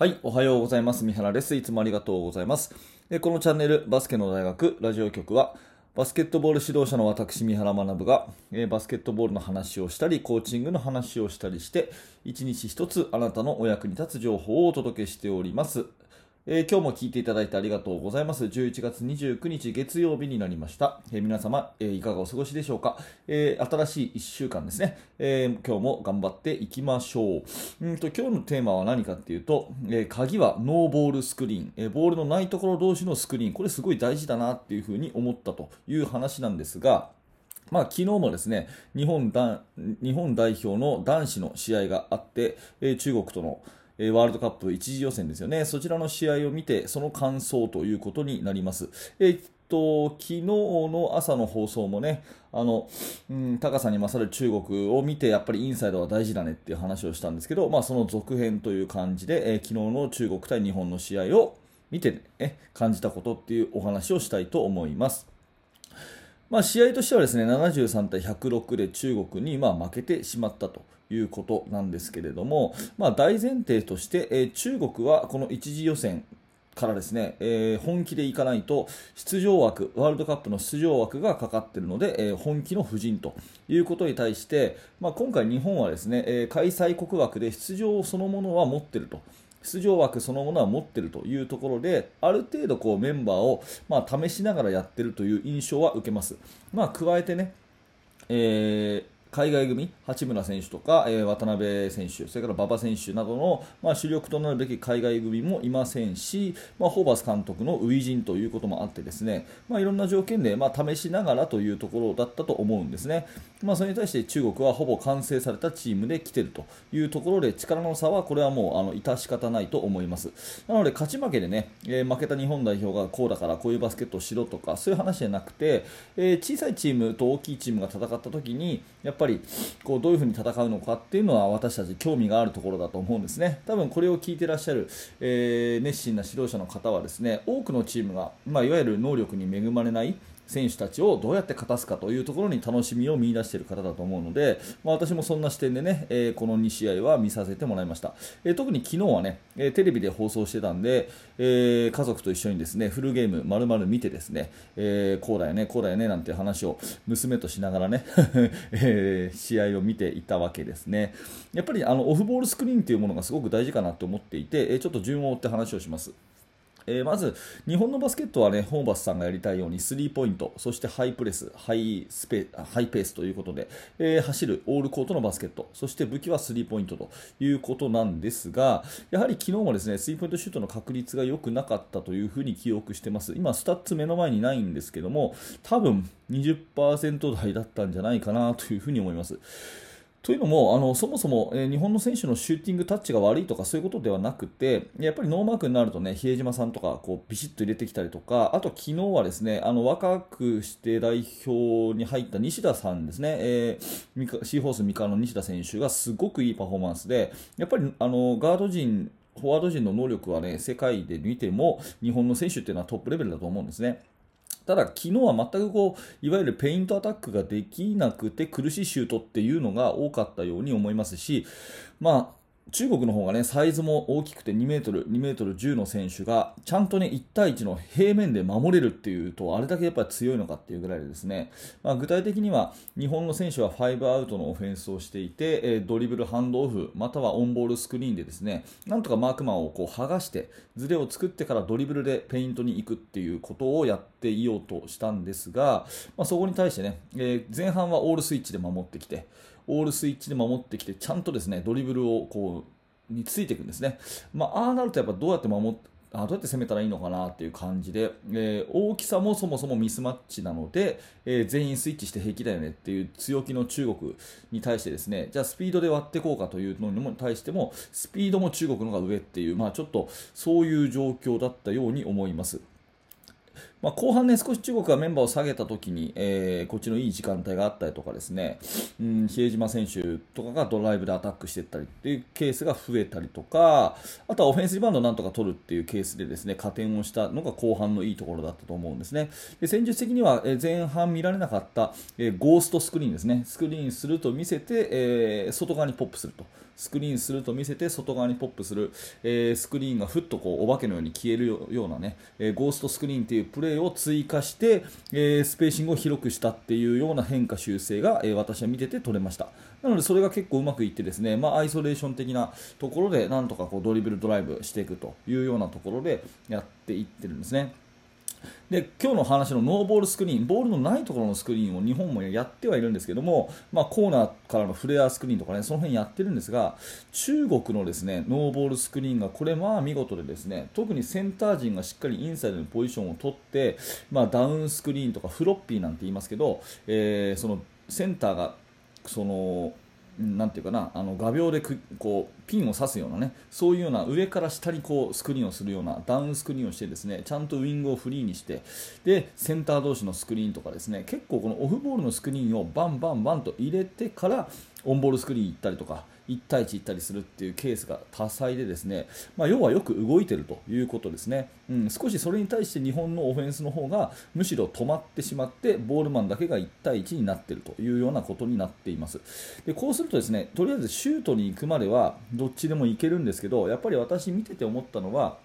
はい、おはようございます。三原です。いつもありがとうございます。このチャンネル、バスケの大学ラジオ局は、バスケットボール指導者の私、三原学が、バスケットボールの話をしたり、コーチングの話をしたりして、一日一つあなたのお役に立つ情報をお届けしております。えー今日も聞いていただいてありがとうございます。11月29日月曜日になりました。えー皆様、えーいかがお過ごしでしょうか、え新しい1週間ですね、え今日も頑張っていきましょう。うんと今日のテーマは何かっていうと、え鍵はノーボールスクリーン、えボールのないところ同士のスクリーン、これすごい大事だなっていうふうに思ったという話なんですが、まあ、昨日もですね日本日本代表の男子の試合があって、え中国とのえーワールドカップ一次予選ですよね、そちらの試合を見て、その感想ということになります。えーっと昨日の朝の放送もね、あのうん、高さに勝る中国を見て、やっぱりインサイドは大事だねっていう話をしたんですけど、まあ、その続編という感じで、えー昨日の中国対日本の試合を見て、ね、感じたことっていうお話をしたいと思います。まあ、試合としてはですね73対106で中国にまあ負けてしまったということなんですけれども、まあ、大前提として、えー中国はこの一次予選からですね、えー本気でいかないと出場枠ワールドカップの出場枠がかかっているので、えー本気の布陣ということに対して、まあ、今回、日本はですね、えー開催国枠で出場そのものは持っていると。出場枠そのものは持っているというところである程度こうメンバーを、まあ、試しながらやっているという印象は受けます、まあ、加えてね、えー海外組、八村選手とか、えー渡辺選手、それから馬場選手などの、まあ、主力となるべき海外組もいませんし、まあ、ホーバス監督の初陣ということもあってですね、まあ、いろんな条件で、まあ、試しながらというところだったと思うんですね、まあ、それに対して中国はほぼ完成されたチームで来ているというところで力の差はこれはもうあの致し方ないと思います。なので勝ち負けでね、えー負けた日本代表がこうだからこういうバスケットをしろとかそういう話じゃなくて、えー小さいチームと大きいチームが戦った時にやっぱぱりこうどういうふうに戦うのかっていうのは私たち興味があるところだと思うんですね。多分これを聞いてらっしゃる、えー熱心な指導者の方はですね多くのチームが、まあ、いわゆる能力に恵まれない選手たちをどうやって勝たすかというところに楽しみを見出している方だと思うので、まあ、私もそんな視点でね、えーこの2試合は見させてもらいました、えー特に昨日はね、えテレビで放送してたんで、え家族と一緒にですねフルゲーム丸々見てですね、えこうだよね、こうだよねなんて話を娘としながらね、え試合を見ていたわけですねやっぱりあのオフボールスクリーンというものがすごく大事かなと思っていて、えちょっと順を追って話をします。えーまず日本のバスケットはねホーバスさんがやりたいようにスリーポイントそしてハイプレスハイスペハイペースということで、えー走るオールコートのバスケットそして武器はスリーポイントということなんですがやはり昨日もですねスリーポイントシュートの確率が良くなかったというふうに記憶してます今スタッツ目の前にないんですけども多分20%台だったんじゃないかなというふうに思います。というのもあのそもそも、え日本の選手のシューティングタッチが悪いとかそういうことではなくてやっぱりノーマークになるとね比江島さんとかこうビシッと入れてきたりとかあと昨日はですねあの若くして代表に入った西田さんですね、えーシーホース三河の西田選手がすごくいいパフォーマンスでやっぱりあのガード陣フォワード陣の能力はね世界で見ても日本の選手っていうのはトップレベルだと思うんですね。ただ、昨日は全くこういわゆるペイントアタックができなくて苦しいシュートっていうのが多かったように思いますし、まあ、中国の方がねサイズも大きくて2メートル、2メートル10の選手がちゃんとね1対1の平面で守れるっていうとあれだけやっぱり強いのかっていうぐらいですね、まあ、具体的には日本の選手は5アウトのオフェンスをしていて、えドリブル、ハンドオフまたはオンボールスクリーンでですねなんとかマークマンをこう剥がしてズレを作ってからドリブルでペイントに行くっていうことをやっていようとしたんですが、まあ、そこに対してね、え前半はオールスイッチで守ってきてオールスイッチで守ってきてちゃんとですねドリブルをこうについていくんですね、まあ、ああなるとやっぱどうやって守っあどうやって攻めたらいいのかなっていう感じで、えー大きさもそもそもミスマッチなので、えー全員スイッチして平気だよねっていう強気の中国に対してですねじゃあスピードで割っていこうかというのに対してもスピードも中国の方が上っていう、まあ、ちょっとそういう状況だったように思います。まあ、後半ね、少し中国がメンバーを下げたときに、えー、こっちのいい時間帯があったりとかですね、うん、比江島選手とかがドライブでアタックしていったりっていうケースが増えたりとか、あとはオフェンスリバウンドをなんとか取るっていうケースでですね、加点をしたのが後半のいいところだったと思うんですね。で戦術的には、前半見られなかった、えー、ゴーストスクリーンですね、スクリーンすると見せて、えー、外側にポップすると。スクリーンすると見せて外側にポップする、えー、スクリーンがふっとこうお化けのように消えるようなね、えー、ゴーストスクリーンというプレーを追加して、えー、スペーシングを広くしたっていうような変化修正が、えー、私は見てて取れましたなのでそれが結構うまくいってですね、まあ、アイソレーション的なところでなんとかこうドリブルドライブしていくというようなところでやっていってるんですね。で今日の話のノーボールスクリーンボールのないところのスクリーンを日本もやってはいるんですけども、まあ、コーナーからのフレアスクリーンとかねその辺やってるんですが中国のですねノーボールスクリーンがこれまあ見事でですね特にセンター陣がしっかりインサイドにポジションを取って、まあ、ダウンスクリーンとかフロッピーなんて言いますけど、えー、そのセンターがそのなんていうかなあの画鋲でこうピンを刺すようなねそういうような上から下にこうスクリーンをするようなダウンスクリーンをしてですねちゃんとウイングをフリーにしてでセンター同士のスクリーンとかですね結構このオフボールのスクリーンをバンバンバンと入れてからオンボールスクリーン行ったりとか1対1行ったりするっていうケースが多彩でですね、まあ、要はよく動いてるということですね、うん、少しそれに対して日本のオフェンスの方がむしろ止まってしまってボールマンだけが1対1になっているというようなことになっています。でこうするとですねとりあえずシュートに行くまではどっちでもいけるんですけどやっぱり私見てて思ったのは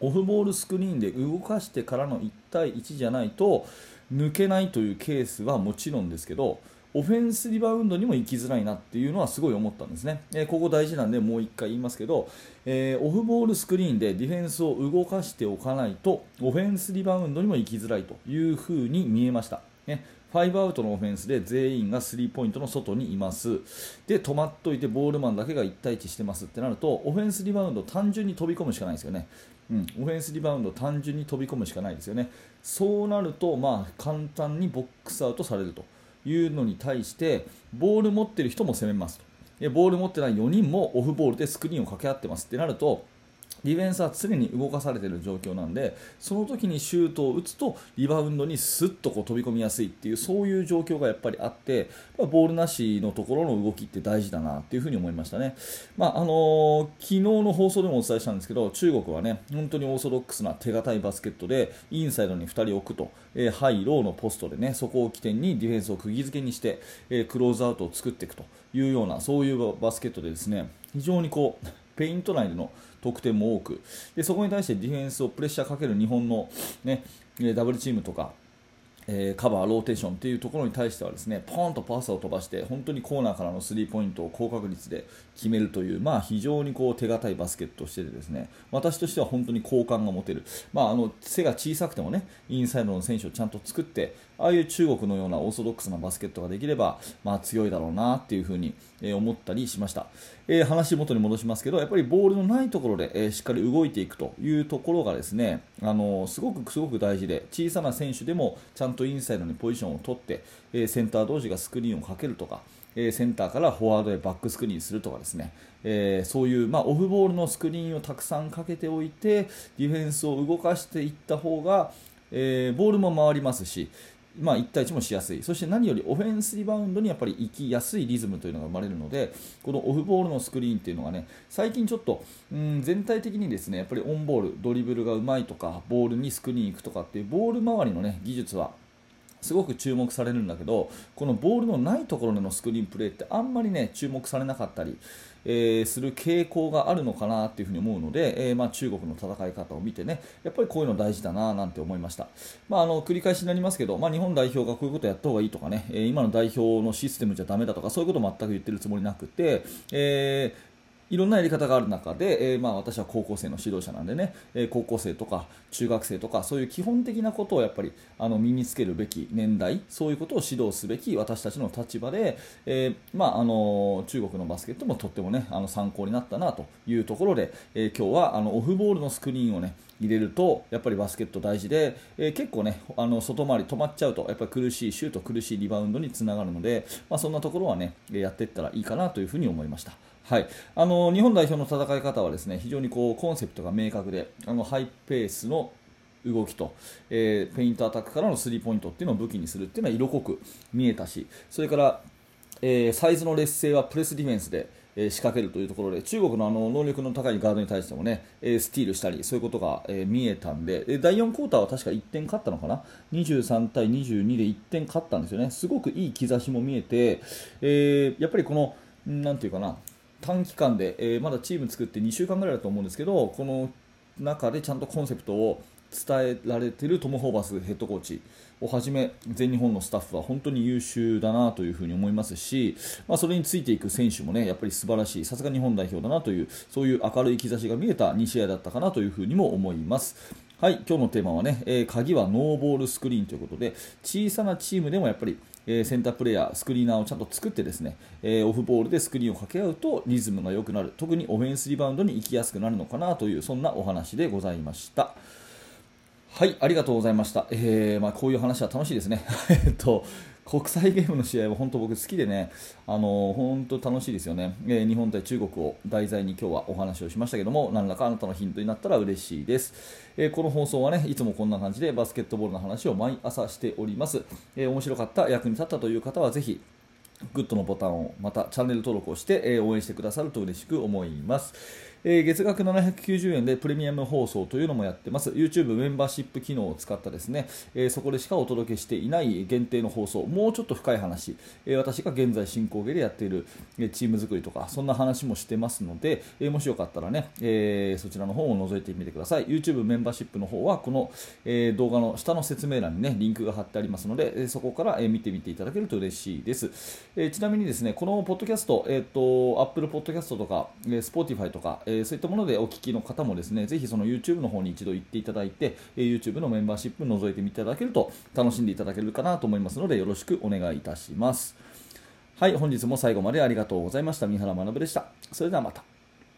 オフボールスクリーンで動かしてからの1対1じゃないと抜けないというケースはもちろんですけどオフェンスリバウンドにも行きづらいなっていうのはすごい思ったんですね、えー、ここ大事なんでもう1回言いますけど、えー、オフボールスクリーンでディフェンスを動かしておかないとオフェンスリバウンドにも行きづらいというふうに見えました。ね。5アウトのオフェンスで全員がスリーポイントの外にいます。で止まっといてボールマンだけが1対1してますってなるとオフェンスリバウンド単純に飛び込むしかないですよね、うん、オフェンスリバウンド単純に飛び込むしかないですよね。そうなるとまあ簡単にボックスアウトされると。いうのに対してボール持ってる人も攻めますと。ボール持ってない4人もオフボールでスクリーンを掛け合ってますってなるとディフェンスは常に動かされている状況なんでその時にシュートを打つとリバウンドにスッとこう飛び込みやすいっていうそういう状況がやっぱりあって、ま、ボールなしのところの動きって大事だなっていうふに思いましたね、まああのー、昨日の放送でもお伝えしたんですけど中国はね本当にオーソドックスな手堅いバスケットでインサイドに2人置くと、えー、ハイ、ローのポストでねそこを起点にディフェンスを釘付けにして、えー、クローズアウトを作っていくというようなそういうバスケットでですね非常にこうペイント内での得点も多く。でそこに対してディフェンスをプレッシャーかける日本の、ね、ダブルチームとかえー、カバー、ローテーションというところに対してはですねポンとパスを飛ばして本当にコーナーからのスリーポイントを高確率で決めるという、まあ、非常にこう手堅いバスケットをしててですね私としては本当に好感が持てる、まあ、あの背が小さくてもねインサイドの選手をちゃんと作ってああいう中国のようなオーソドックスなバスケットができれば、まあ、強いだろうなっていうふうに、え思ったりしました、えー、話元に戻しますけどやっぱりボールのないところで、えー、しっかり動いていくというところがですねあのすごくすごく大事で小さな選手でもちゃんととインサイドにポジションを取って、えセンター同士がスクリーンをかけるとかえセンターからフォワードへバックスクリーンするとかですね、え、そういう、ま、オフボールのスクリーンをたくさんかけておいてディフェンスを動かしていった方が、え、ボールも回りますしまあ、1対1もしやすい、そして何よりオフェンスリバウンドにやっぱり行きやすいリズムというのが生まれるので、このオフボールのスクリーンというのがね、最近ちょっと、うん、全体的にですねやっぱりオンボール、ドリブルがうまいとか、ボールにスクリーン行くとかっていうボール周りの、ね、技術はすごく注目されるんだけどこのボールのないところでのスクリーンプレーってあんまりね注目されなかったり、えー、する傾向があるのかなっていうふに思うので、えー、まあ、中国の戦い方を見てねやっぱりこういうの大事だななんて思いました、まあ、あの繰り返しになりますけど、まあ、日本代表がこういうことやった方がいいとかね、え今の代表のシステムじゃだめだとかそういうこと全く言ってるつもりなくて、えーいろんなやり方がある中で、えー、まあ、私は高校生の指導者なんでね、えー、高校生とか中学生とかそういう基本的なことをやっぱりあの身につけるべき年代そういうことを指導すべき私たちの立場で、えー、まあ、あの中国のバスケットもとっても、ね、あの参考になったなというところで、え今日はあのオフボールのスクリーンをね入れるとやっぱりバスケット大事で、えー、結構ねあの外回り止まっちゃうとやっぱり苦しいシュート苦しいリバウンドにつながるので、まあ、そんなところはねやっていったらいいかなというふうに思いました。はい、あの日本代表の戦い方はですね非常にこうコンセプトが明確であのハイペースの動きと、えー、ペイントアタックからのスリーポイントっていうのを武器にするっていうのは色濃く見えたしそれから、えー、サイズの劣勢はプレスディフェンスでえ仕掛けるというところで中国のあの能力の高いガードに対してもね、えスティールしたりそういうことが、え見えたんで第4クォーターは確か1点勝ったのかな？23対22で1点勝ったんですよね。すごくいい兆しも見えて、え、やっぱりこのなんていうかな短期間で、えー、まだチーム作って2週間ぐらいだと思うんですけどこの中でちゃんとコンセプトを伝えられているトム・ホーバスヘッドコーチをはじめ全日本のスタッフは本当に優秀だなというふに思いますし、まあ、それについていく選手もねやっぱり素晴らしいさすが日本代表だなというそういう明るい兆しが見えた2試合だったかなというふにも思います。はい、今日のテーマはね、えー、鍵はノーボールスクリーンということで小さなチームでもやっぱりえセンタープレーヤー、スクリーナーをちゃんと作ってですね、えオフボールでスクリーンを掛け合うとリズムが良くなる、特にオフェンスリバウンドに行きやすくなるのかなというそんなお話でございました。はい、ありがとうございました。えー、まあ、こういう話は楽しいですね。えっと、国際ゲームの試合は本当僕好きでね、あの本当楽しいですよね、えー、日本対中国を題材に今日はお話をしましたけども、何らかあなたのヒントになったら嬉しいです。えー、この放送はね、いつもこんな感じでバスケットボールの話を毎朝しております。えー、面白かった、役に立ったという方はぜひ、グッドのボタンを、またチャンネル登録をして、え応援してくださると嬉しく思います。えー、月額790円でプレミアム放送というのもやってます。YouTube メンバーシップ機能を使ったですね、えー、そこでしかお届けしていない限定の放送。もうちょっと深い話、えー、私が現在進行形でやっている、えチーム作りとかそんな話もしてますので、えもしよかったらね、えそちらの方を覗いてみてください。YouTube メンバーシップの方はこの、え動画の下の説明欄にねリンクが貼ってありますので、えそこから、え見てみていただけると嬉しいです、えちなみにですねこのポッドキャスト、えーと、Apple Podcast とか、え Spotify とか、えそういったものでお聞きの方もですねぜひその YouTube の方に一度行っていただいて、え YouTube のメンバーシップ覗いてみていただけると楽しんでいただけるかなと思いますのでよろしくお願いいたします。はい、本日も最後までありがとうございました。三原学でした。それではまた。